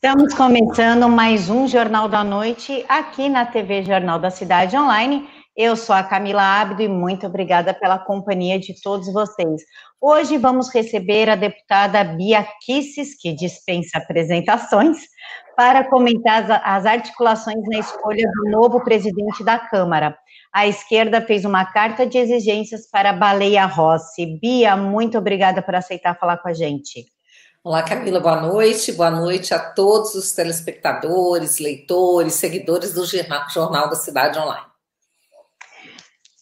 Estamos começando mais um Jornal da Noite aqui na TV Jornal da Cidade Online. Eu sou a Camila Abdo e muito obrigada pela companhia de todos vocês. Hoje vamos receber a deputada Bia Kisses, que dispensa apresentações, para comentar as articulações na escolha do novo presidente da Câmara. A esquerda fez uma carta de exigências para Baleia Rossi. Bia, muito obrigada por aceitar falar com a gente. Olá, Camila, boa noite. Boa noite a todos os telespectadores, leitores, seguidores do Jornal da Cidade Online.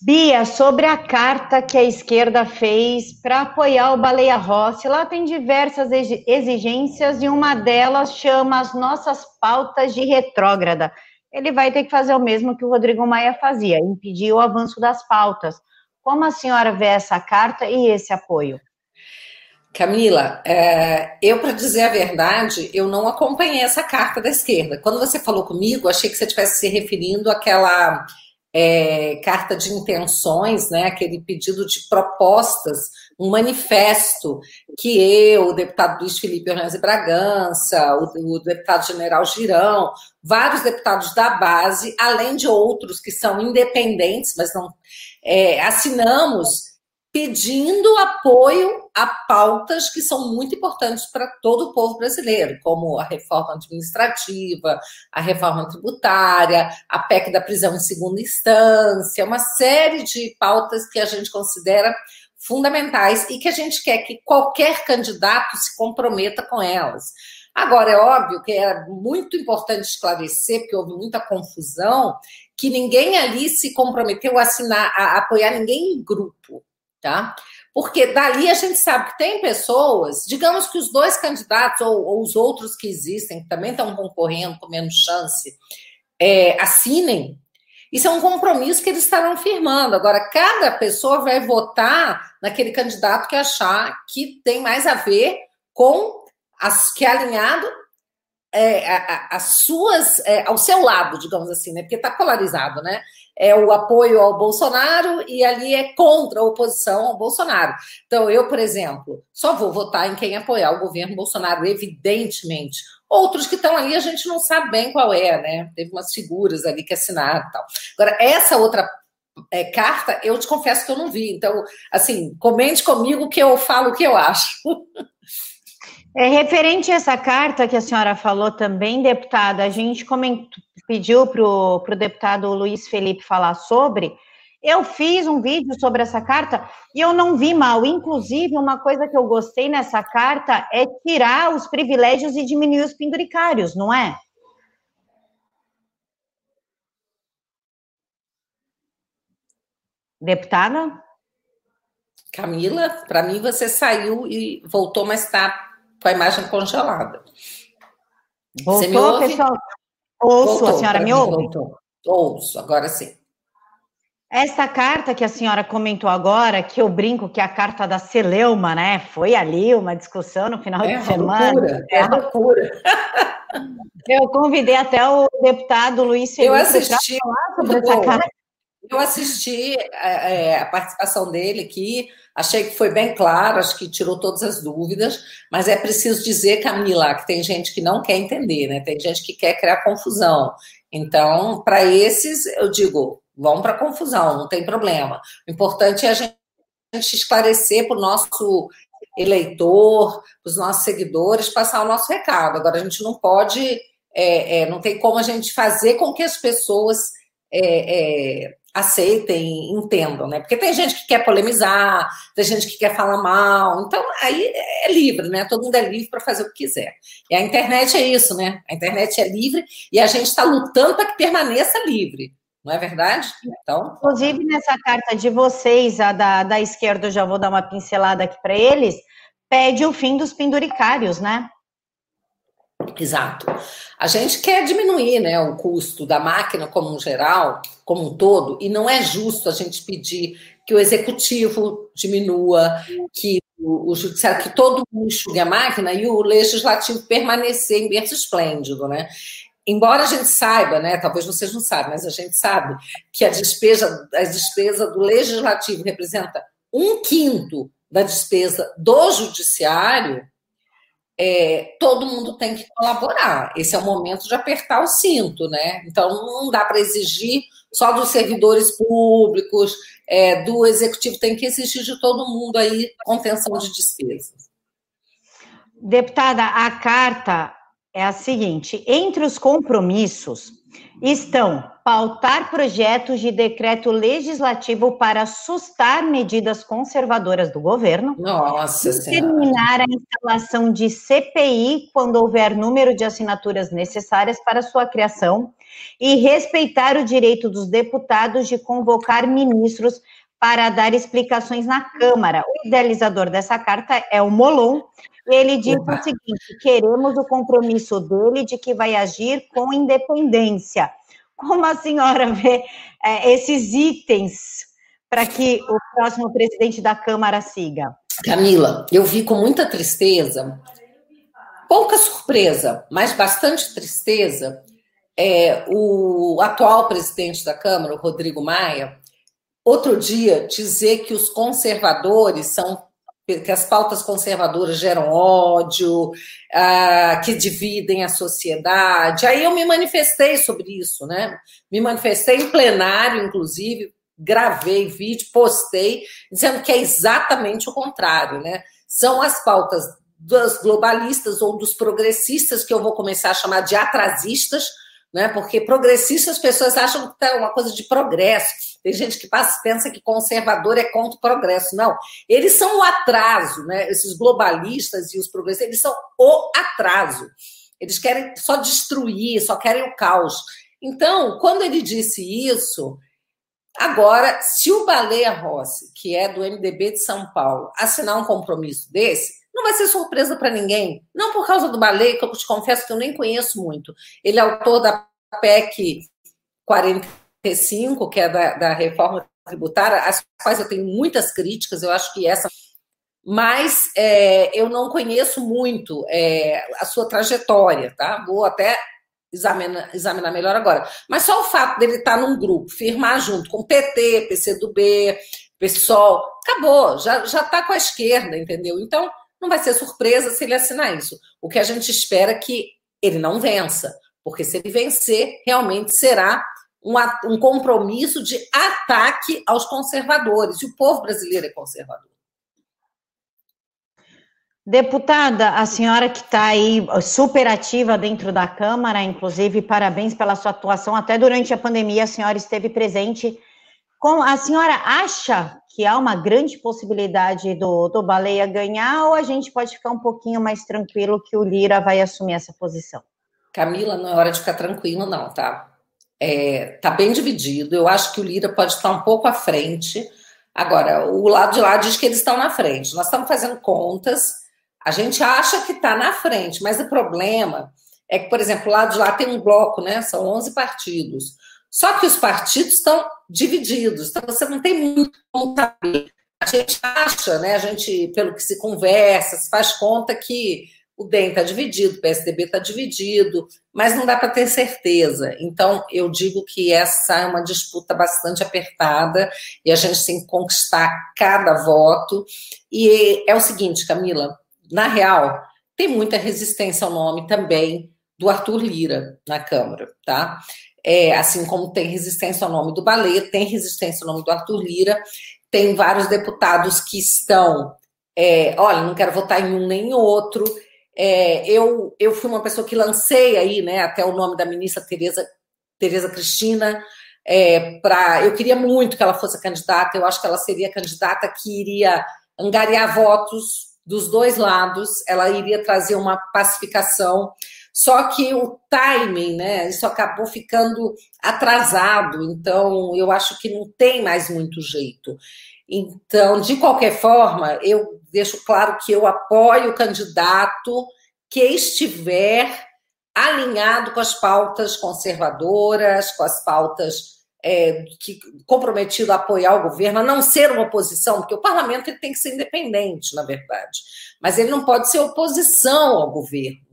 Bia, sobre a carta que a esquerda fez para apoiar o Baleia Rossi, lá tem diversas exigências e uma delas chama as nossas pautas de retrógrada. Ele vai ter que fazer o mesmo que o Rodrigo Maia fazia, impedir o avanço das pautas. Como a senhora vê essa carta e esse apoio? Camila, é, eu, para dizer a verdade, eu não acompanhei essa carta da esquerda. Quando você falou comigo, achei que você estivesse se referindo àquela é, carta de intenções, né, aquele pedido de propostas, um manifesto que eu, o deputado Luiz Felipe Ornazzi Bragança, o, o deputado general Girão, vários deputados da base, além de outros que são independentes, mas não é, assinamos pedindo apoio a pautas que são muito importantes para todo o povo brasileiro, como a reforma administrativa, a reforma tributária, a PEC da prisão em segunda instância, uma série de pautas que a gente considera fundamentais e que a gente quer que qualquer candidato se comprometa com elas. Agora, é óbvio que é muito importante esclarecer, porque houve muita confusão, que ninguém ali se comprometeu a assinar, a apoiar ninguém em grupo tá? Porque dali a gente sabe que tem pessoas, digamos que os dois candidatos ou, ou os outros que existem, que também estão concorrendo com menos chance, é, assinem. Isso é um compromisso que eles estarão firmando. Agora, cada pessoa vai votar naquele candidato que achar que tem mais a ver com as que é alinhado é, as suas é, ao seu lado, digamos assim, né? Porque está polarizado, né? É o apoio ao Bolsonaro e ali é contra a oposição ao Bolsonaro. Então, eu, por exemplo, só vou votar em quem apoiar o governo Bolsonaro, evidentemente. Outros que estão ali a gente não sabe bem qual é, né? Teve umas figuras ali que assinaram e tal. Agora, essa outra é, carta, eu te confesso que eu não vi. Então, assim, comente comigo que eu falo o que eu acho. É, referente a essa carta que a senhora falou também, deputada, a gente comentou, pediu para o deputado Luiz Felipe falar sobre. Eu fiz um vídeo sobre essa carta e eu não vi mal. Inclusive, uma coisa que eu gostei nessa carta é tirar os privilégios e diminuir os penduricários, não é? Deputada? Camila, para mim você saiu e voltou, mas está com a imagem congelada. Voltou, Você me ouve? pessoal? Ouço, voltou, a senhora me ouve? Voltou. Ouço, agora sim. Essa carta que a senhora comentou agora, que eu brinco que é a carta da Celeuma, né? Foi ali uma discussão no final é de semana. Loucura, é loucura. Eu convidei até o deputado Luiz Felipe eu assisti, falar sobre essa carta. Eu assisti é, é, a participação dele aqui, achei que foi bem claro, acho que tirou todas as dúvidas, mas é preciso dizer, Camila, que tem gente que não quer entender, né? Tem gente que quer criar confusão. Então, para esses, eu digo, vão para confusão, não tem problema. O importante é a gente esclarecer para o nosso eleitor, para os nossos seguidores, passar o nosso recado. Agora, a gente não pode, é, é, não tem como a gente fazer com que as pessoas é, é aceitem, entendam, né? Porque tem gente que quer polemizar, tem gente que quer falar mal, então aí é livre, né? Todo mundo é livre para fazer o que quiser. E a internet é isso, né? A internet é livre e a gente está lutando para que permaneça livre. Não é verdade? Então. Inclusive, nessa carta de vocês, a da, da esquerda, eu já vou dar uma pincelada aqui para eles, pede o fim dos penduricários, né? Exato. A gente quer diminuir né, o custo da máquina como um geral, como um todo, e não é justo a gente pedir que o executivo diminua, que o, judiciário, que todo mundo enxugue a máquina e o legislativo permanecer em berço esplêndido, né? Embora a gente saiba, né, talvez vocês não saibam, mas a gente sabe que a despesa, a despesa do legislativo representa um quinto da despesa do judiciário, é, todo mundo tem que colaborar. Esse é o momento de apertar o cinto, né? Então não dá para exigir só dos servidores públicos, é, do executivo, tem que exigir de todo mundo aí contenção de despesas. Deputada, a carta é a seguinte: entre os compromissos estão pautar projetos de decreto legislativo para sustar medidas conservadoras do governo. Nossa Terminar a instalação de CPI quando houver número de assinaturas necessárias para sua criação e respeitar o direito dos deputados de convocar ministros para dar explicações na Câmara. O idealizador dessa carta é o Molon. Ele diz Opa. o seguinte: queremos o compromisso dele de que vai agir com independência como a senhora vê é, esses itens para que o próximo presidente da Câmara siga? Camila, eu vi com muita tristeza, pouca surpresa, mas bastante tristeza, é, o atual presidente da Câmara, o Rodrigo Maia, outro dia dizer que os conservadores são que as pautas conservadoras geram ódio, ah, que dividem a sociedade. Aí eu me manifestei sobre isso, né? Me manifestei em plenário, inclusive, gravei vídeo, postei, dizendo que é exatamente o contrário, né? São as pautas dos globalistas ou dos progressistas, que eu vou começar a chamar de atrasistas, né? Porque progressista as pessoas acham que é uma coisa de progresso. Tem gente que passa, pensa que conservador é contra o progresso. Não, eles são o atraso, né? Esses globalistas e os progressistas, eles são o atraso. Eles querem só destruir, só querem o caos. Então, quando ele disse isso, agora, se o Baleia Rossi, que é do MDB de São Paulo, assinar um compromisso desse, não vai ser surpresa para ninguém. Não por causa do Baleia, que eu te confesso que eu nem conheço muito. Ele é autor da PEC 45, que é da, da reforma tributária, às quais eu tenho muitas críticas, eu acho que essa. Mas é, eu não conheço muito é, a sua trajetória, tá? Vou até examinar, examinar melhor agora. Mas só o fato dele estar num grupo, firmar junto com PT, PCdoB, PSOL, acabou, já está com a esquerda, entendeu? Então, não vai ser surpresa se ele assinar isso. O que a gente espera é que ele não vença, porque se ele vencer, realmente será um, um compromisso de ataque aos conservadores. E o povo brasileiro é conservador. Deputada, a senhora que está aí super ativa dentro da Câmara, inclusive, parabéns pela sua atuação. Até durante a pandemia, a senhora esteve presente. A senhora acha que há uma grande possibilidade do, do Baleia ganhar, ou a gente pode ficar um pouquinho mais tranquilo que o Lira vai assumir essa posição? Camila, não é hora de ficar tranquilo, não, tá? É, tá bem dividido. Eu acho que o Lira pode estar um pouco à frente. Agora, o lado de lá diz que eles estão na frente. Nós estamos fazendo contas. A gente acha que está na frente, mas o problema é que, por exemplo, o lado de lá tem um bloco, né? São 11 partidos. Só que os partidos estão divididos, então você não tem muito como saber. A gente acha, né, a gente, pelo que se conversa, se faz conta que o DEM está dividido, o PSDB está dividido, mas não dá para ter certeza. Então, eu digo que essa é uma disputa bastante apertada e a gente tem que conquistar cada voto. E é o seguinte, Camila, na real, tem muita resistência ao nome também do Arthur Lira na Câmara, tá? É, assim como tem resistência ao nome do Baleia, tem resistência ao nome do Arthur Lira, tem vários deputados que estão, é, olha, não quero votar em um nem em outro. É, eu, eu fui uma pessoa que lancei aí, né, até o nome da ministra Tereza, Tereza Cristina, é, para eu queria muito que ela fosse candidata, eu acho que ela seria candidata que iria angariar votos dos dois lados, ela iria trazer uma pacificação só que o timing, né? Isso acabou ficando atrasado, então eu acho que não tem mais muito jeito. Então, de qualquer forma, eu deixo claro que eu apoio o candidato que estiver alinhado com as pautas conservadoras, com as pautas é, que, comprometido a apoiar o governo, a não ser uma oposição, porque o parlamento ele tem que ser independente, na verdade, mas ele não pode ser oposição ao governo.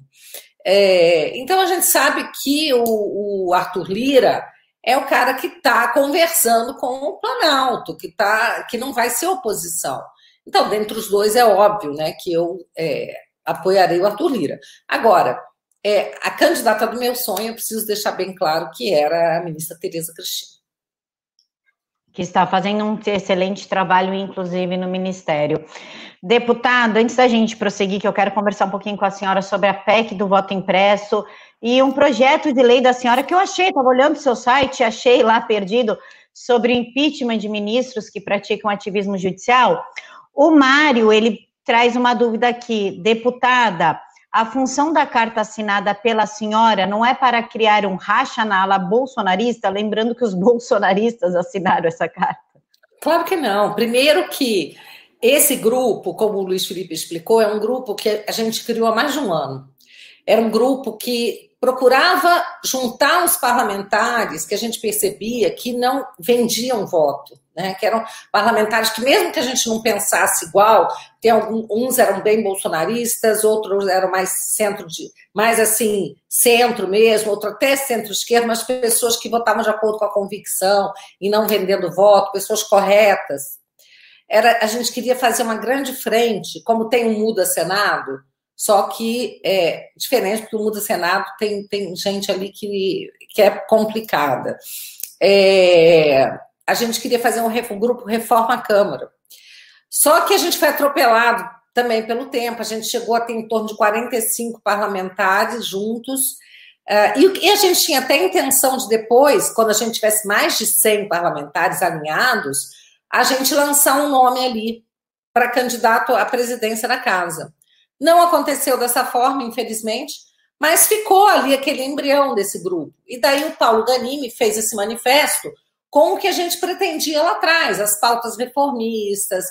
É, então a gente sabe que o, o, Arthur Lira é o cara que está conversando com o Planalto, que, tá, que não vai ser oposição. Então, dentre os dois, é óbvio né, que eu é, apoiarei o Arthur Lira. Agora, é, a candidata do meu sonho, eu preciso deixar bem claro que era a ministra Tereza Cristina. Que está fazendo um excelente trabalho, inclusive, no Ministério. Deputado, antes da gente prosseguir, que eu quero conversar um pouquinho com a senhora sobre a PEC do voto impresso e um projeto de lei da senhora que eu achei, estava olhando o seu site, achei lá perdido, sobre impeachment de ministros que praticam ativismo judicial. O Mário, ele traz uma dúvida aqui, deputada, a função da carta assinada pela senhora não é para criar um racha na ala bolsonarista, lembrando que os bolsonaristas assinaram essa carta. Claro que não. Primeiro que esse grupo, como o Luiz Felipe explicou, é um grupo que a gente criou há mais de um ano. Era um grupo que procurava juntar os parlamentares que a gente percebia que não vendiam voto, né? que eram parlamentares que, mesmo que a gente não pensasse igual, tem alguns uns eram bem bolsonaristas, outros eram mais centro de, mais assim, centro mesmo, outro até centro-esquerda, mas pessoas que votavam de acordo com a convicção e não vendendo voto, pessoas corretas. Era, a gente queria fazer uma grande frente, como tem um Muda Senado, só que é diferente, porque o Muda Senado tem, tem gente ali que, que é complicada. É, a gente queria fazer um, um grupo Reforma Câmara. Só que a gente foi atropelado também pelo tempo. A gente chegou a ter em torno de 45 parlamentares juntos. Uh, e, e, a gente tinha até a intenção de depois, quando a gente tivesse mais de 100 parlamentares alinhados, a gente lançar um nome ali para candidato à presidência da casa. Não aconteceu dessa forma, infelizmente, mas ficou ali aquele embrião desse grupo. E daí o Paulo Ganimi fez esse manifesto com o que a gente pretendia lá atrás, as pautas reformistas,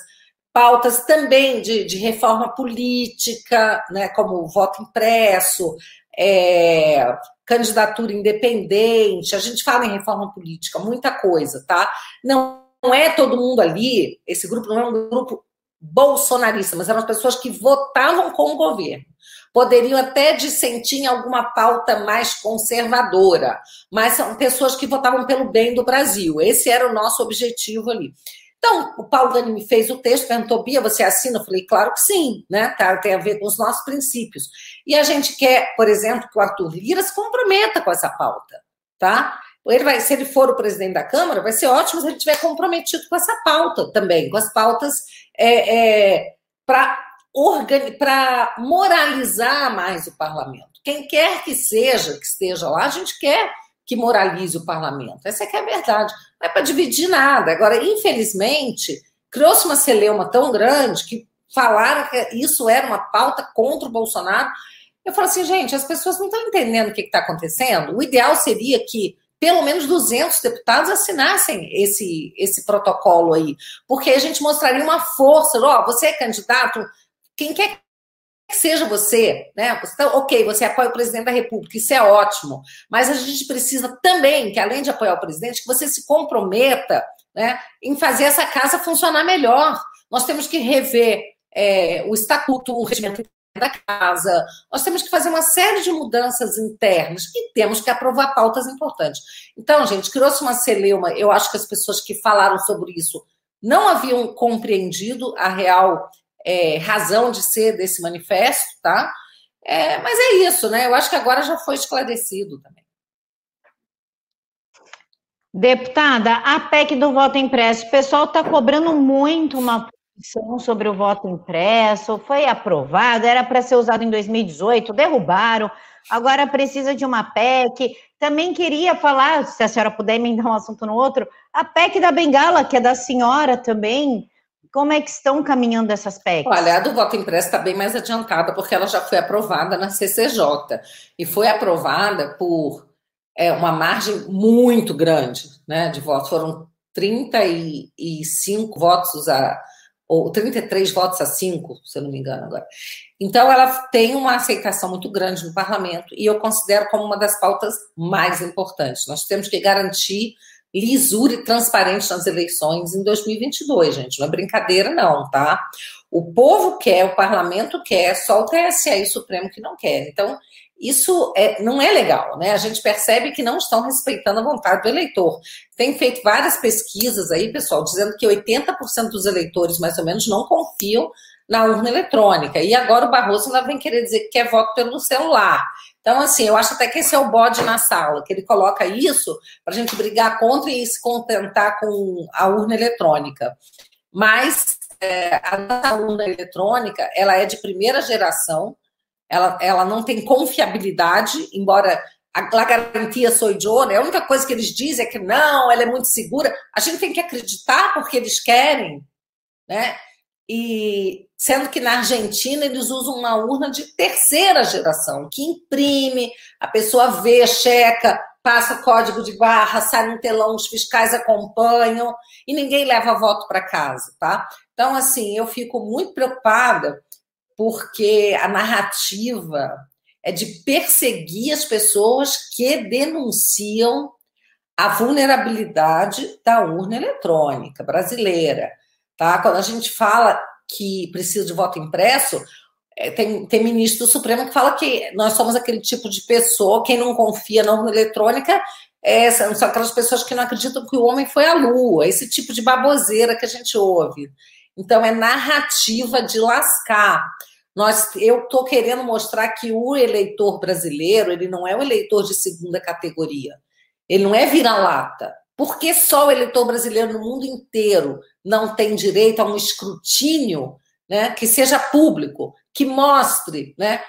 pautas também de, de reforma política, né, como o voto impresso, é, candidatura independente, a gente fala em reforma política, muita coisa, tá? Não, não é todo mundo ali, esse grupo não é um grupo bolsonarista, mas eram pessoas que votavam com o governo. Poderiam até dissentir em alguma pauta mais conservadora, mas são pessoas que votavam pelo bem do Brasil. Esse era o nosso objetivo ali. Então, o Paulo Gani me fez o texto, perguntou, Bia, você assina? Eu falei, claro que sim, né? Tá, tem a ver com os nossos princípios. E a gente quer, por exemplo, que o Arthur Lira se comprometa com essa pauta, tá? Ele vai, se ele for o presidente da Câmara, vai ser ótimo se ele estiver comprometido com essa pauta também, com as pautas é, é, para moralizar mais o parlamento. Quem quer que seja, que esteja lá, a gente quer que moralize o parlamento. Essa é que é a verdade. Não é para dividir nada. Agora, infelizmente, criou-se uma celeuma tão grande que falaram que isso era uma pauta contra o Bolsonaro. Eu falo assim, gente, as pessoas não estão entendendo o que está acontecendo. O ideal seria que pelo menos 200 deputados assinassem esse, esse protocolo aí, porque a gente mostraria uma força, ó, oh, você é candidato, quem quer que seja você, né? Você tá, ok, você apoia o presidente da República, isso é ótimo, mas a gente precisa também, que além de apoiar o presidente, que você se comprometa né, em fazer essa casa funcionar melhor. Nós temos que rever é, o estatuto, o regimento da casa. Nós temos que fazer uma série de mudanças internas e temos que aprovar pautas importantes. Então, gente, criou-se uma celeuma. Eu acho que as pessoas que falaram sobre isso não haviam compreendido a real é, razão de ser desse manifesto, tá? É, mas é isso, né? Eu acho que agora já foi esclarecido também. Deputada, a PEC do voto impresso, o pessoal está cobrando muito uma sobre o voto impresso, foi aprovado, era para ser usado em 2018, derrubaram, agora precisa de uma PEC. Também queria falar, se a senhora puder emendar um assunto no outro, a PEC da Bengala, que é da senhora também. Como é que estão caminhando essas PECs? Olha, a do voto impresso está bem mais adiantada, porque ela já foi aprovada na CCJ. E foi aprovada por é, uma margem muito grande né, de votos. Foram 35 votos a ou 33 votos a 5, se eu não me engano agora. Então, ela tem uma aceitação muito grande no parlamento e eu considero como uma das pautas mais importantes. Nós temos que garantir lisura e transparência nas eleições em 2022, gente. Não é brincadeira, não, tá? O povo quer, o parlamento quer, só o TSE e o Supremo que não quer. Então, isso é, não é legal, né? A gente percebe que não estão respeitando a vontade do eleitor. Tem feito várias pesquisas aí, pessoal, dizendo que 80% dos eleitores, mais ou menos, não confiam na urna eletrônica. E agora o Barroso ainda vem querer dizer que quer voto pelo celular. Então, assim, eu acho até que esse é o bode na sala, que ele coloca isso para a gente brigar contra e se contentar com a urna eletrônica. Mas é, a urna eletrônica, ela é de primeira geração, ela, ela não tem confiabilidade, embora a, a garantia sou de ouro, a única coisa que eles dizem é que não, ela é muito segura. A gente tem que acreditar porque eles querem, né? E sendo que na Argentina eles usam uma urna de terceira geração, que imprime, a pessoa vê, checa, passa código de barra, sai no telão, os fiscais acompanham e ninguém leva voto para casa, tá? Então, assim, eu fico muito preocupada porque a narrativa é de perseguir as pessoas que denunciam a vulnerabilidade da urna eletrônica brasileira. Tá? Quando a gente fala que precisa de voto impresso, é, tem, tem ministro do Supremo que fala que nós somos aquele tipo de pessoa, quem não confia na urna eletrônica é, são aquelas pessoas que não acreditam que o homem foi à lua, esse tipo de baboseira que a gente ouve. Então, é narrativa de lascar. Nós, eu estou querendo mostrar que o eleitor brasileiro ele não é um eleitor de segunda categoria. Ele não é vira-lata. Por que só o eleitor brasileiro no mundo inteiro não tem direito a um escrutínio né, que seja público, que mostre né,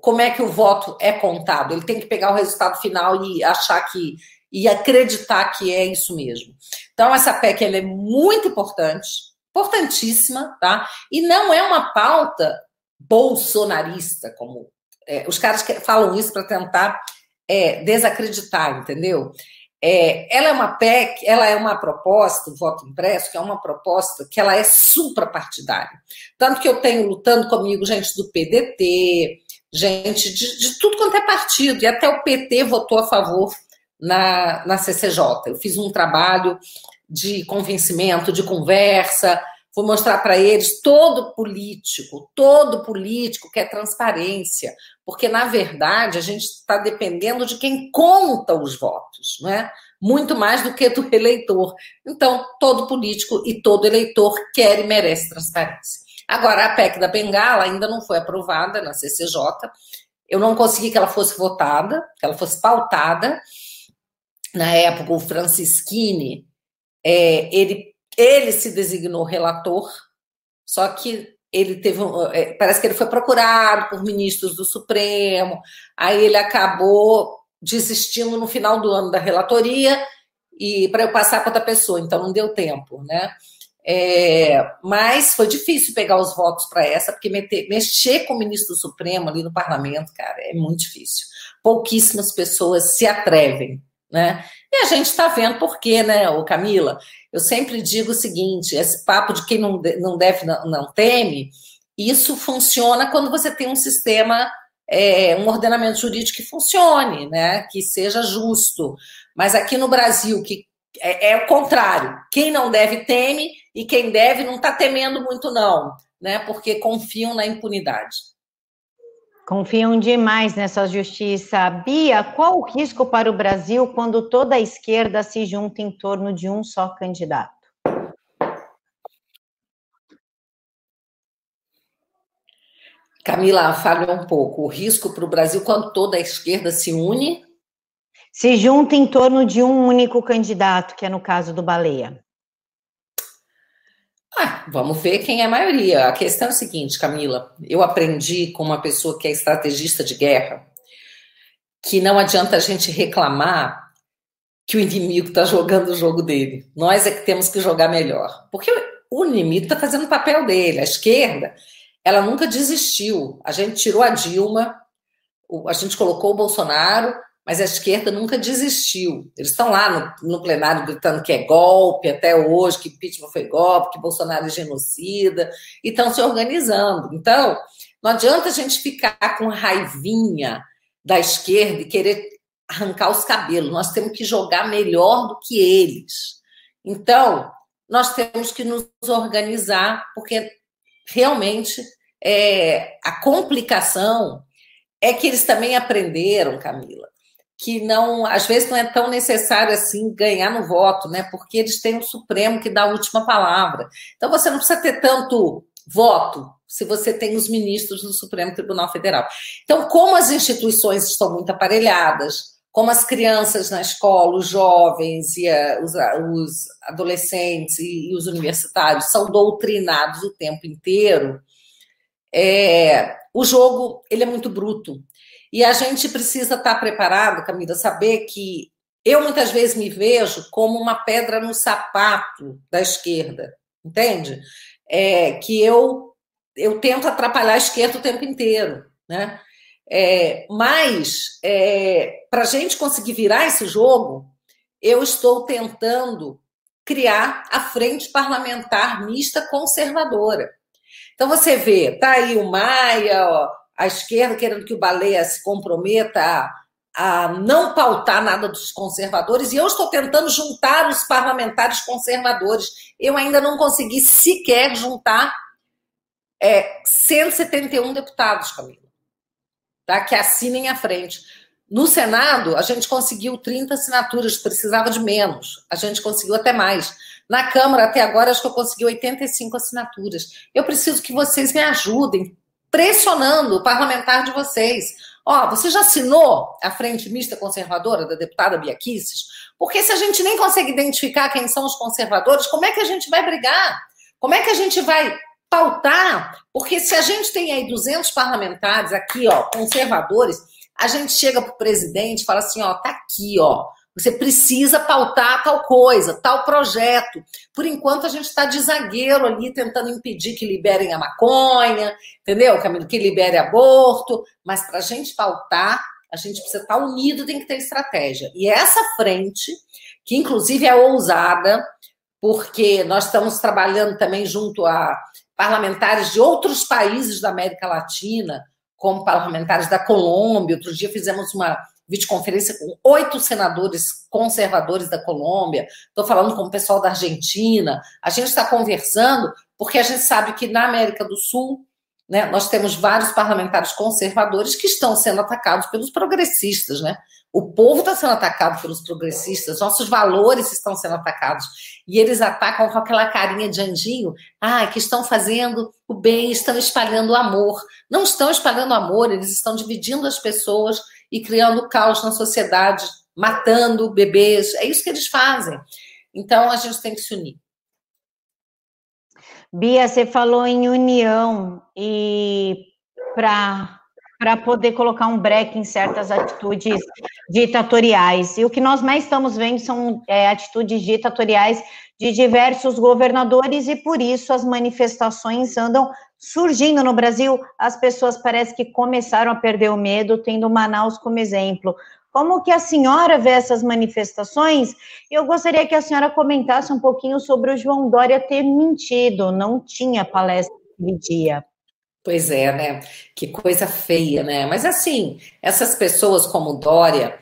como é que o voto é contado? Ele tem que pegar o resultado final e achar que e acreditar que é isso mesmo. Então, essa PEC ela é muito importante, importantíssima, tá? E não é uma pauta bolsonarista, como é, os caras que falam isso para tentar é, desacreditar, entendeu? É, ela é uma PEC, ela é uma proposta, o voto impresso, que é uma proposta que ela é suprapartidária. Tanto que eu tenho lutando comigo gente do PDT, gente de, de tudo quanto é partido, e até o PT votou a favor na, na CCJ. Eu fiz um trabalho de convencimento, de conversa, Vou mostrar para eles todo político, todo político quer transparência, porque na verdade a gente está dependendo de quem conta os votos, não é? Muito mais do que do eleitor. Então, todo político e todo eleitor quer e merece transparência. Agora, a PEC da Bengala ainda não foi aprovada na CCJ. Eu não consegui que ela fosse votada, que ela fosse pautada. Na época, o Francisquini, é, ele ele se designou relator, só que ele teve é, parece que ele foi procurado por ministros do Supremo, aí ele acabou desistindo no final do ano da relatoria e para eu passar para outra pessoa, então não deu tempo, né? É, mas foi difícil pegar os votos para essa, porque meter, mexer com o ministro do Supremo ali no parlamento, cara, é muito difícil. Pouquíssimas pessoas se atrevem, né? E a gente está vendo por quê, né, o Camila? Eu sempre digo o seguinte: esse papo de quem não, não deve, não, não teme, isso funciona quando você tem um sistema, é, um ordenamento jurídico que funcione, né? Que seja justo. Mas aqui no Brasil, que é, é o contrário, quem não deve teme e quem deve não está temendo muito, não, né? Porque confiam na impunidade. Confiam demais nessa justiça. Bia, qual o risco para o Brasil quando toda a esquerda se junta em torno de um só candidato? Camila, fale um pouco. O risco para o Brasil quando toda a esquerda se une? Se junta em torno de um único candidato, que é no caso do Baleia. Ah, vamos ver quem é a maioria. A questão é a seguinte, Camila. Eu aprendi com uma pessoa que é estrategista de guerra que não adianta a gente reclamar que o inimigo está jogando o jogo dele. Nós é que temos que jogar melhor. Porque o inimigo está fazendo o papel dele. A esquerda, ela nunca desistiu. A gente tirou a Dilma, a gente colocou o Bolsonaro, mas a esquerda nunca desistiu. Eles estão lá no, no, plenário gritando que é golpe até hoje, que impeachment foi golpe, que Bolsonaro é genocida, e estão se organizando. Então, não adianta a gente ficar com raivinha da esquerda e querer arrancar os cabelos. Nós temos que jogar melhor do que eles. Então, nós temos que nos organizar, porque realmente é, a complicação é que eles também aprenderam, Camila, que não, às vezes não é tão necessário assim ganhar no voto, né? Porque eles têm o Supremo que dá a última palavra. Então você não precisa ter tanto voto, se você tem os ministros do Supremo Tribunal Federal. Então, como as instituições estão muito aparelhadas, como as crianças na escola, os jovens e a, os, os, adolescentes e, e, os universitários são doutrinados o tempo inteiro, é, o jogo ele é muito bruto. E a gente precisa estar preparado, Camila, saber que eu muitas vezes me vejo como uma pedra no sapato da esquerda, entende? É, que eu eu tento atrapalhar a esquerda o tempo inteiro, né? É, mas é, para a gente conseguir virar esse jogo, eu estou tentando criar a frente parlamentar mista conservadora. Então você vê, tá aí o Maia, ó, a esquerda querendo que o Baleia se comprometa a, a não pautar nada dos conservadores, e eu estou tentando juntar os parlamentares conservadores. Eu ainda não consegui sequer juntar é, 171 deputados, Camila, tá? que assinem à frente. No Senado, a gente conseguiu 30 assinaturas, precisava de menos. A gente conseguiu até mais. Na Câmara, até agora, acho que eu consegui 85 assinaturas. Eu preciso que vocês me ajudem, pressionando o parlamentar de vocês. Ó, você já assinou a frente mista conservadora da deputada Bia Kicis? Porque se a gente nem consegue identificar quem são os conservadores, como é que a gente vai brigar? Como é que a gente vai pautar, porque se a gente tem aí 200 parlamentares aqui, ó, conservadores, a gente chega para o presidente e fala assim, ó, tá aqui, ó, você precisa pautar tal coisa, tal projeto. Por enquanto, a gente está de zagueiro ali, tentando impedir que liberem a maconha, entendeu? Que libere aborto. Mas para a gente pautar, a gente precisa estar tá unido, tem que ter estratégia. E essa frente, que inclusive é ousada, porque nós estamos trabalhando também junto a parlamentares de outros países da América Latina, como parlamentares da Colômbia. Outro dia fizemos uma videoconferência com oito senadores conservadores da Colômbia. Estou falando com o pessoal da Argentina. A gente está conversando porque a gente sabe que na América do Sul né, nós temos vários parlamentares conservadores que estão sendo atacados pelos progressistas, né? O povo está sendo atacado pelos progressistas, nossos valores estão sendo atacados. E eles atacam com aquela carinha de anjinho, ah, que estão fazendo o bem, estão espalhando amor. Não estão espalhando amor, eles estão dividindo as pessoas e criando caos na sociedade, matando bebês. É isso que eles fazem. Então a gente tem que se unir. Bia, você falou em união e para para poder colocar um breque em certas atitudes ditatoriais. E o que nós mais estamos vendo são é, atitudes ditatoriais de diversos governadores, e por isso as manifestações andam surgindo no Brasil. As pessoas parece que começaram a perder o medo, tendo Manaus como exemplo. Como que a senhora vê essas manifestações? Eu gostaria que a senhora comentasse um pouquinho sobre o João Dória ter mentido, não tinha palestra aquele dia. Pois é, né? Que coisa feia, né? Mas assim, essas pessoas como Dória,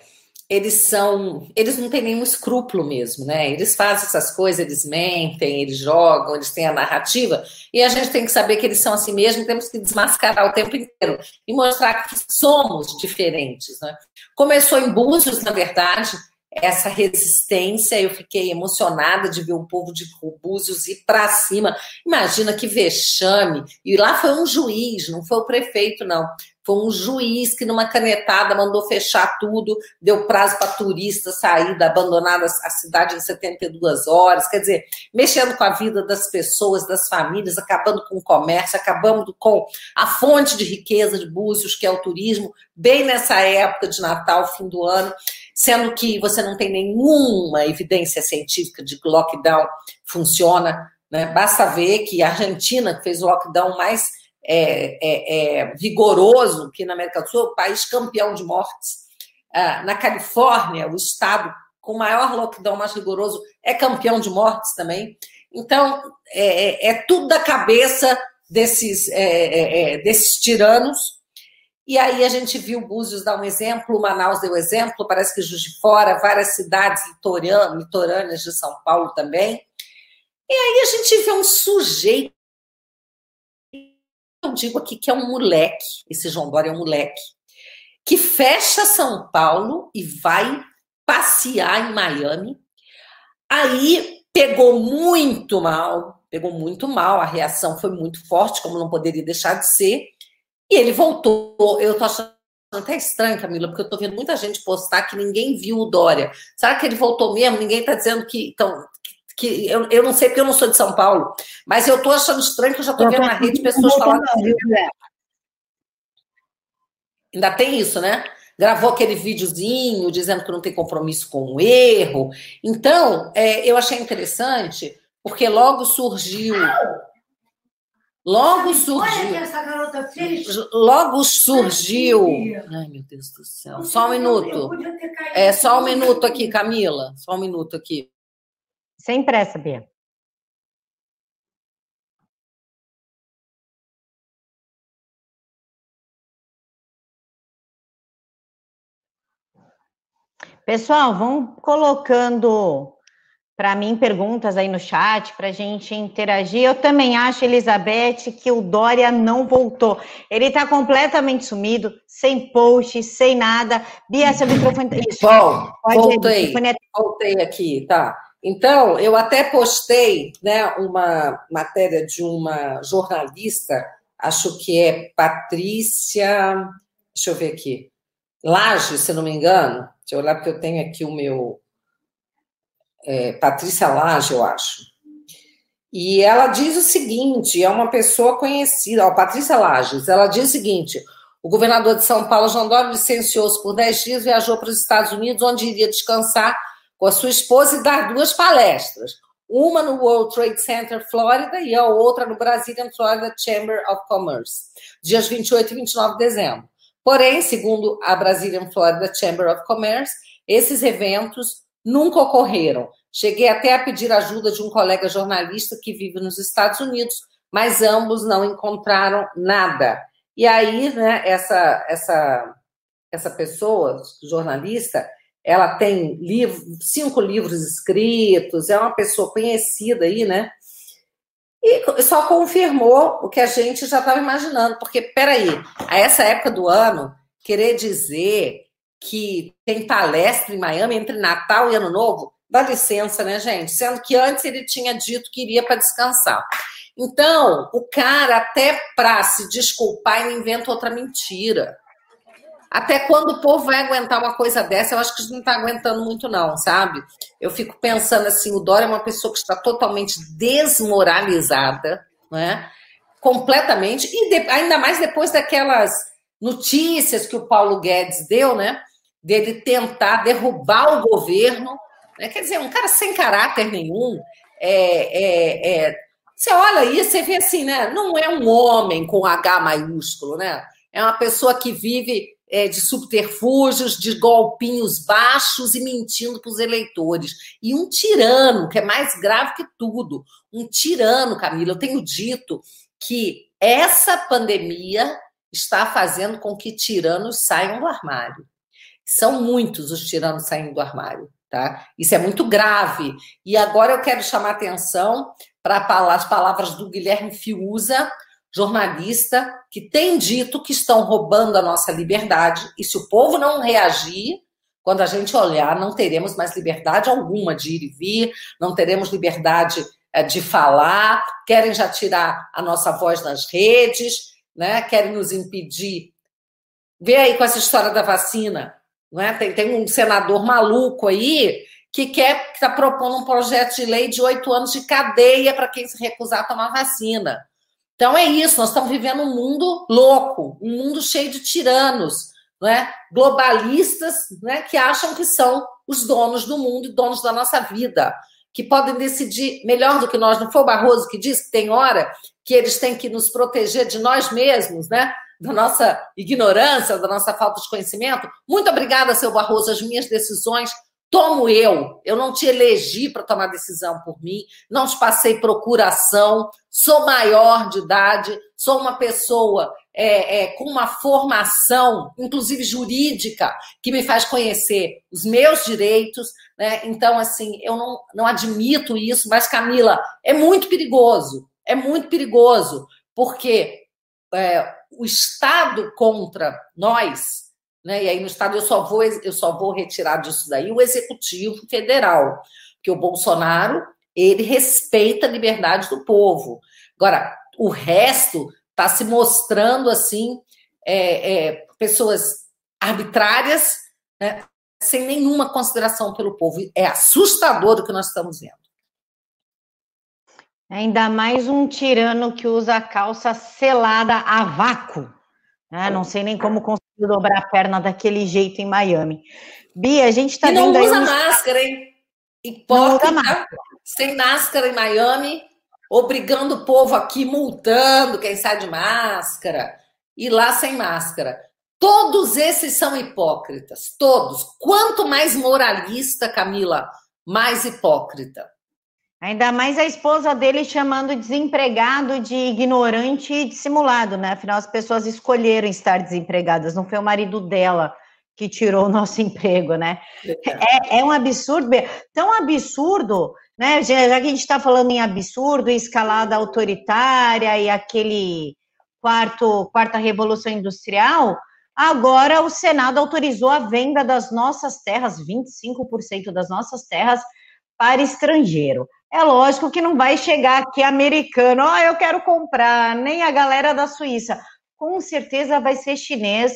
eles são, eles não têm nenhum escrúpulo mesmo, né? Eles fazem essas coisas, eles mentem, eles jogam, eles têm a narrativa, e a gente tem que saber que eles são assim mesmo, temos que desmascarar o tempo inteiro e mostrar que somos diferentes, né? Começou em Búzios, na verdade, essa resistência. Eu fiquei emocionada de ver o povo de Búzios ir para cima. Imagina que vexame. E lá foi um juiz, não foi o prefeito, não. Foi um juiz que, numa canetada, mandou fechar tudo, deu prazo para turista sair, abandonar a cidade em 72 horas. Quer dizer, mexendo com a vida das pessoas, das famílias, acabando com o comércio, acabando com a fonte de riqueza de Búzios, que é o turismo, bem nessa época de Natal, fim do ano sendo que você não tem nenhuma evidência científica de que lockdown funciona. Né? Basta ver que a Argentina, que fez o lockdown mais é, é, é, vigoroso que na América do Sul, o país campeão de mortes. Ah, na Califórnia, o estado com maior lockdown mais rigoroso é campeão de mortes também. Então, é, é, é tudo da cabeça desses, é, desses tiranos e aí a gente viu Búzios dar um exemplo, Manaus deu exemplo, parece que Juiz de Fora, várias cidades litorâneas de São Paulo também. E aí a gente vê um sujeito, eu digo aqui que é um moleque, esse João Dória é um moleque, que fecha São Paulo e vai passear em Miami. Aí pegou muito mal, pegou muito mal, a reação foi muito forte, como não poderia deixar de ser, e ele voltou. Eu tô achando até estranho, Camila, porque eu tô vendo muita gente postar que ninguém viu o Dória. Será que ele voltou mesmo? Ninguém tá dizendo que. Então, que eu, eu não sei porque eu não sou de São Paulo, mas eu tô achando estranho que eu já tô vendo na rede pessoas falando. Ainda tem isso, né? Gravou aquele videozinho dizendo que não tem compromisso com o erro. Então, é, eu achei interessante, porque logo surgiu. Logo surgiu. Logo surgiu. Ai, meu Deus do céu. Só um minuto. É, só um minuto aqui, Camila. Só um minuto aqui. Sem pressa, Bia. Pessoal, vão colocando para mim perguntas aí no chat para a gente interagir. Eu também acho, Elizabeth, que o Dória não voltou. Ele está completamente sumido, sem post, sem nada. Bia, seu microfone. Isso. Bom, Pode voltei. Ir, é... Voltei aqui, tá. Então, eu até postei né, uma matéria de uma jornalista, acho que é Patrícia. Deixa eu ver aqui. Laje, se não me engano. Deixa eu olhar, porque eu tenho aqui o meu. É, Patrícia Laje, eu acho. E ela diz o seguinte: é uma pessoa conhecida, ó, Patrícia Lages, ela diz o seguinte: o governador de São Paulo, João Dória, licenciou-se por 10 dias, viajou para os Estados Unidos, onde iria descansar com a sua esposa e dar duas palestras. Uma no World Trade Center, Flórida, e a outra no Brazilian Florida Chamber of Commerce, dias 28 e 29 de dezembro. Porém, segundo a Brazilian Florida Chamber of Commerce, esses eventos nunca ocorreram. Cheguei até a pedir ajuda de um colega jornalista que vive nos Estados Unidos, mas ambos não encontraram nada. E aí, né, essa, essa, essa pessoa, jornalista, ela tem livro, cinco livros escritos, é uma pessoa conhecida aí, né? E só confirmou o que a gente já estava imaginando, porque, peraí, a essa época do ano, querer dizer que tem palestra em Miami entre Natal e Ano Novo, dá licença, né, gente? Sendo que antes ele tinha dito que iria para descansar. Então, o cara, até para se desculpar, ele inventa outra mentira. Até quando o povo vai aguentar uma coisa dessa, eu acho que não está aguentando muito, não, sabe? Eu fico pensando assim: o Dória é uma pessoa que está totalmente desmoralizada, né? completamente, e de, ainda mais depois daquelas notícias que o Paulo Guedes deu, né? Dele tentar derrubar o governo. Né? Quer dizer, um cara sem caráter nenhum. É, é, é, você olha isso, você vê assim, né? Não é um homem com H maiúsculo, né? É uma pessoa que vive é, de subterfúgios, de golpinhos baixos e mentindo para os eleitores. E um tirano, que é mais grave que tudo. Um tirano, Camila. Eu tenho dito que essa pandemia está fazendo com que tiranos saiam do armário. São muitos os tiranos saindo do armário, tá? Isso é muito grave. E agora eu quero chamar atenção para as palavras do Guilherme Fiuza, jornalista que tem dito que estão roubando a nossa liberdade, e se o povo não reagir, quando a gente olhar, não teremos mais liberdade alguma de ir e vir, não teremos liberdade eh, de falar, querem já tirar a nossa voz nas redes, né? querem nos impedir. Vê aí com essa história da vacina. Né? Tem, tem um senador maluco aí que quer que está propondo um projeto de lei de oito anos de cadeia para quem se recusar a tomar vacina. Então é isso, nós estamos vivendo um mundo louco, um mundo cheio de tiranos, né? globalistas né? que acham que são os donos do mundo e donos da nossa vida, que podem decidir melhor do que nós. Não foi o Barroso que disse que tem hora que eles têm que nos proteger de nós mesmos, né? Da nossa ignorância, da nossa falta de conhecimento? Muito obrigada, seu Barroso, as minhas decisões tomo eu. Eu não te elegi para tomar decisão por mim, não te passei procuração, sou maior de idade, sou uma pessoa é, é, com uma formação, inclusive jurídica, que me faz conhecer os meus direitos. Né? Então, assim, eu não, não admito isso, mas, Camila, é muito perigoso, é muito perigoso, porque é, o Estado contra nós né? E aí no Estado eu só vou eu só vou retirar disso daí o Executivo Federal, que o Bolsonaro ele respeita a liberdade do povo. Agora, o resto está se mostrando assim é, é, pessoas arbitrárias, né, sem nenhuma consideração pelo povo. É assustador o que nós estamos vendo. Ainda mais um tirano que usa a calça selada a vácuo. Né? Não sei nem como conseguiu dobrar a perna daquele jeito em Miami. Bia, a gente está vendo. Não usa máscara, hein? Hipócrita, máscara. sem máscara em Miami, obrigando o povo aqui, multando quem sai de máscara, e lá sem máscara. Todos esses são hipócritas, todos. Quanto mais moralista, Camila, mais hipócrita. Ainda mais a esposa dele chamando desempregado de ignorante e dissimulado, né? Afinal, as pessoas escolheram estar desempregadas, não foi o marido dela que tirou o nosso emprego, né? É, é um absurdo, tão absurdo, né? Já, já que a gente está falando em absurdo, escalada autoritária e aquele quarto, quarta revolução industrial, agora o Senado autorizou a venda das nossas terras, 25% das nossas terras, para estrangeiro. É lógico que não vai chegar aqui americano, ó, oh, eu quero comprar, nem a galera da Suíça. Com certeza vai ser chinês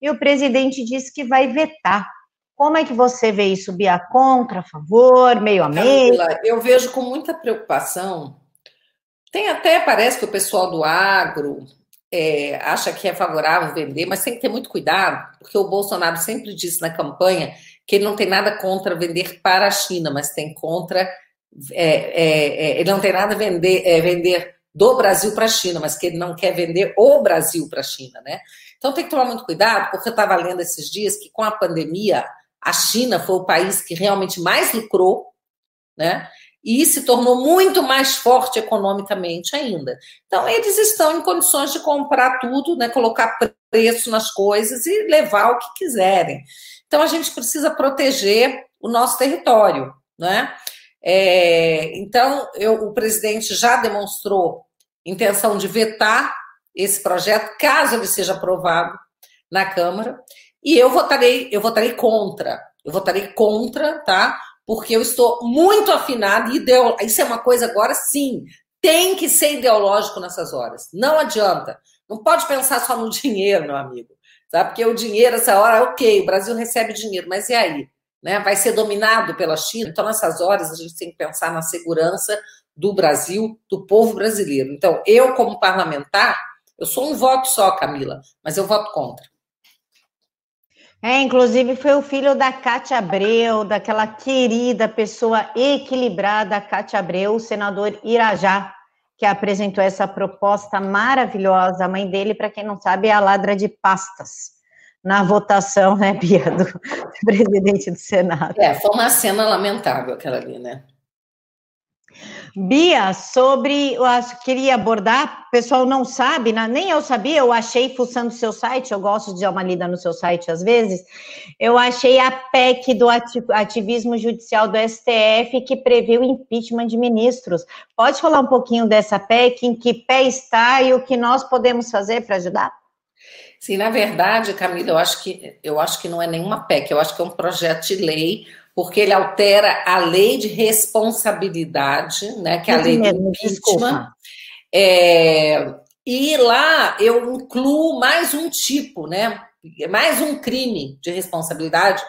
e o presidente disse que vai vetar. Como é que você vê isso, Bia? Contra, a favor, meio a meio? Camila, eu vejo com muita preocupação. Tem até, parece que o pessoal do agro é, acha que é favorável vender, mas tem que ter muito cuidado, porque o Bolsonaro sempre disse na campanha que ele não tem nada contra vender para a China, mas tem contra é, é, é, ele não tem nada a vender, é, vender do Brasil para a China, mas que ele não quer vender o Brasil para a China, né? Então tem que tomar muito cuidado, porque eu estava lendo esses dias que com a pandemia a China foi o país que realmente mais lucrou, né? E se tornou muito mais forte economicamente ainda. Então eles estão em condições de comprar tudo, né? Colocar preço nas coisas e levar o que quiserem. Então a gente precisa proteger o nosso território, né? É, então, eu, o presidente já demonstrou intenção de vetar esse projeto, caso ele seja aprovado na Câmara, e eu votarei, eu votarei contra. Eu votarei contra, tá? Porque eu estou muito afinada e isso é uma coisa agora sim, tem que ser ideológico nessas horas. Não adianta. Não pode pensar só no dinheiro, meu amigo. Sabe? Porque o dinheiro, essa hora, ok, o Brasil recebe dinheiro, mas e aí? Né, vai ser dominado pela China. Então, nessas horas, a gente tem que pensar na segurança do Brasil, do povo brasileiro. Então, eu, como parlamentar, eu sou um voto só, Camila, mas eu voto contra. É, inclusive foi o filho da Cátia Abreu, daquela querida pessoa equilibrada, Cátia Abreu, o senador Irajá, que apresentou essa proposta maravilhosa. A mãe dele, para quem não sabe, é a ladra de pastas na votação, né, Bia, do, do presidente do Senado. É, foi uma cena lamentável aquela ali, né? Bia, sobre, eu acho, queria abordar, o pessoal não sabe, né? nem eu sabia, eu achei fuçando o seu site, eu gosto de dar uma lida no seu site às vezes, eu achei a PEC do ativismo judicial do STF que prevê o impeachment de ministros. Pode falar um pouquinho dessa PEC, em que pé está e o que nós podemos fazer para ajudar? Sim, na verdade, Camila, eu acho que eu acho que não é nenhuma PEC, eu acho que é um projeto de lei, porque ele altera a lei de responsabilidade, né, que é a lei do impeachment. É, e lá eu incluo mais um tipo, né, mais um crime de responsabilidade,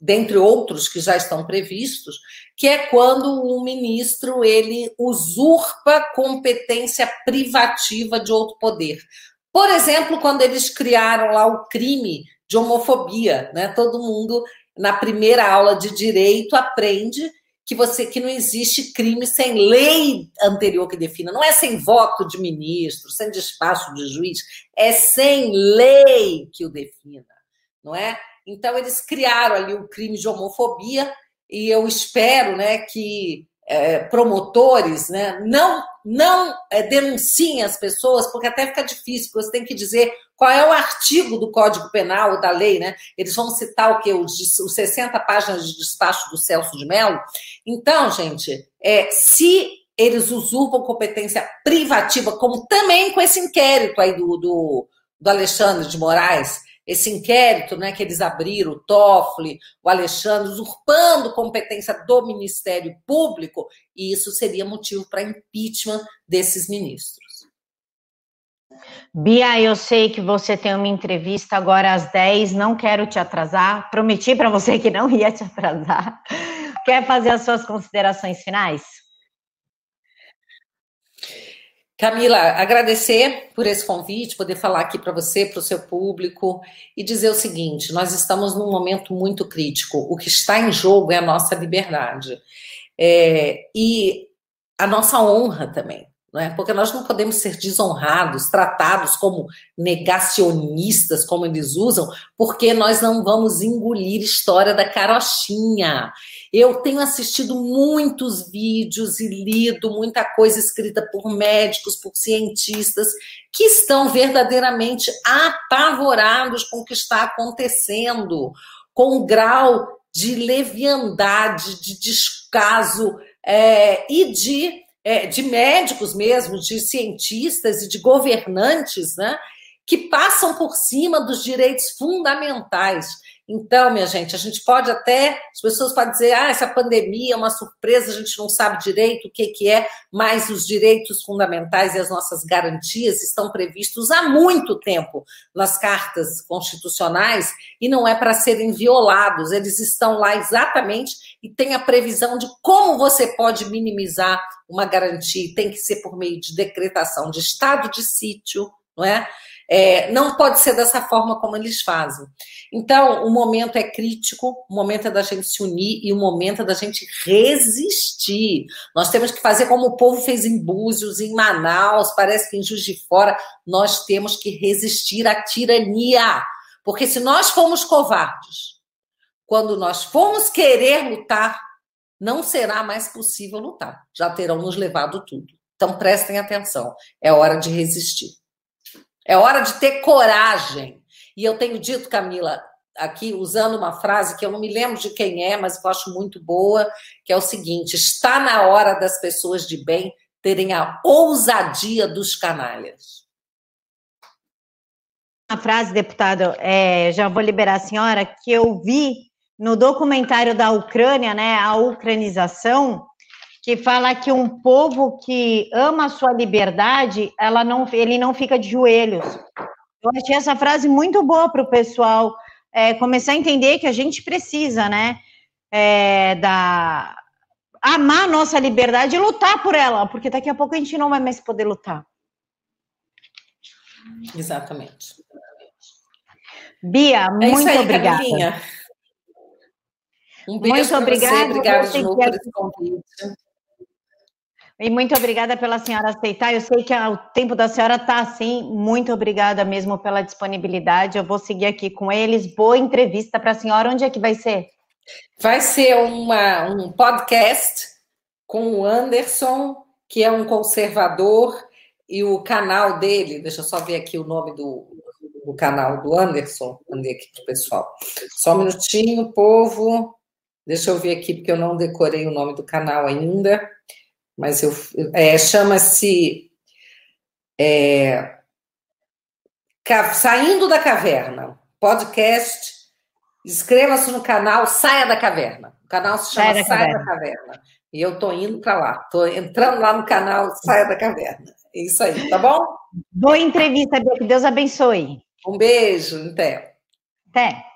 dentre outros que já estão previstos, que é quando o ministro ele usurpa competência privativa de outro poder. Por exemplo, quando eles criaram lá o crime de homofobia, né? Todo mundo na primeira aula de direito aprende que você que não existe crime sem lei anterior que defina, não é sem voto de ministro, sem despacho de juiz, é sem lei que o defina, não é? Então eles criaram ali o crime de homofobia e eu espero, né, que é, promotores né, não, não é, denunciem as pessoas, porque até fica difícil, porque você tem que dizer qual é o artigo do Código Penal, da lei, né? Eles vão citar o que? Os, os 60 páginas de despacho do Celso de Mello. Então, gente, é, se eles usurpam competência privativa, como também com esse inquérito aí do, do, do Alexandre de Moraes, esse inquérito né, que eles abriram, o Toffoli, o Alexandre, usurpando competência do Ministério Público, e isso seria motivo para impeachment desses ministros. Bia, eu sei que você tem uma entrevista agora às 10, não quero te atrasar. Prometi para você que não ia te atrasar. Quer fazer as suas considerações finais? Camila, agradecer por esse convite, poder falar aqui para você, para o seu público e dizer o seguinte: nós estamos num momento muito crítico. O que está em jogo é a nossa liberdade é, e a nossa honra também é? porque nós não podemos ser desonrados, tratados como negacionistas, como eles usam, porque nós não vamos engolir história da carochinha. Eu tenho assistido muitos vídeos e lido muita coisa escrita por médicos, por cientistas, que estão verdadeiramente apavorados com o que está acontecendo, com o grau de leviandade, de descaso é, e de é, de médicos mesmo, de cientistas e de governantes, né, que passam por cima dos direitos fundamentais. Então, minha gente, a gente pode até, as pessoas podem dizer, ah, essa pandemia é uma surpresa, a gente não sabe direito o que, que é, mas os direitos fundamentais e as nossas garantias estão previstos há muito tempo nas cartas constitucionais e não é para serem violados, eles estão lá exatamente e tem a previsão de como você pode minimizar uma garantia, tem que ser por meio de decretação de estado de sítio, não é? É, não pode ser dessa forma como eles fazem. Então, o momento é crítico, o momento é da gente se unir e o momento é da gente resistir. Nós temos que fazer como o povo fez em Búzios, em Manaus, parece que em Juiz de Fora, nós temos que resistir à tirania. Porque se nós formos covardes, quando nós formos querer lutar, não será mais possível lutar. Já terão nos levado tudo. Então prestem atenção, é hora de resistir. É hora de ter coragem. E eu tenho dito, Camila, aqui usando uma frase que eu não me lembro de quem é, mas eu acho muito boa, que é o seguinte: está na hora das pessoas de bem terem a ousadia dos canalhas. Uma frase, deputado, é, já vou liberar a senhora, que eu vi no documentário da Ucrânia, né, a ucranização, que fala que um povo que ama a sua liberdade, ela não, ele não fica de joelhos. Eu achei essa frase muito boa para o pessoal é, começar a entender que a gente precisa, né, é, da amar a nossa liberdade e lutar por ela, porque daqui a pouco a gente não vai mais poder lutar. Exatamente. Bia, é muito aí, obrigada. Um beijo muito obrigada. Obrigada de novo por esse convite. E muito obrigada pela senhora aceitar. Eu sei que o tempo da senhora está assim. Muito obrigada mesmo pela disponibilidade. Eu vou seguir aqui com eles. Boa entrevista para a senhora. Onde é que vai ser? Vai ser uma, um podcast com o Anderson, que é um conservador, e o canal dele. Deixa eu só ver aqui o nome do, do canal do Anderson. Mandei aqui para o pessoal. Só um minutinho, povo. Deixa eu ver aqui, porque eu não decorei o nome do canal ainda mas eu é, chama-se é, Saindo da Caverna, podcast. Inscreva-se no canal Saia da Caverna. O canal se chama Saia da, Saia da Caverna. E eu estou indo para lá, estou entrando lá no canal Saia da Caverna. É isso aí, tá bom? Boa entrevista, que Deus abençoe. Um beijo, até. Até.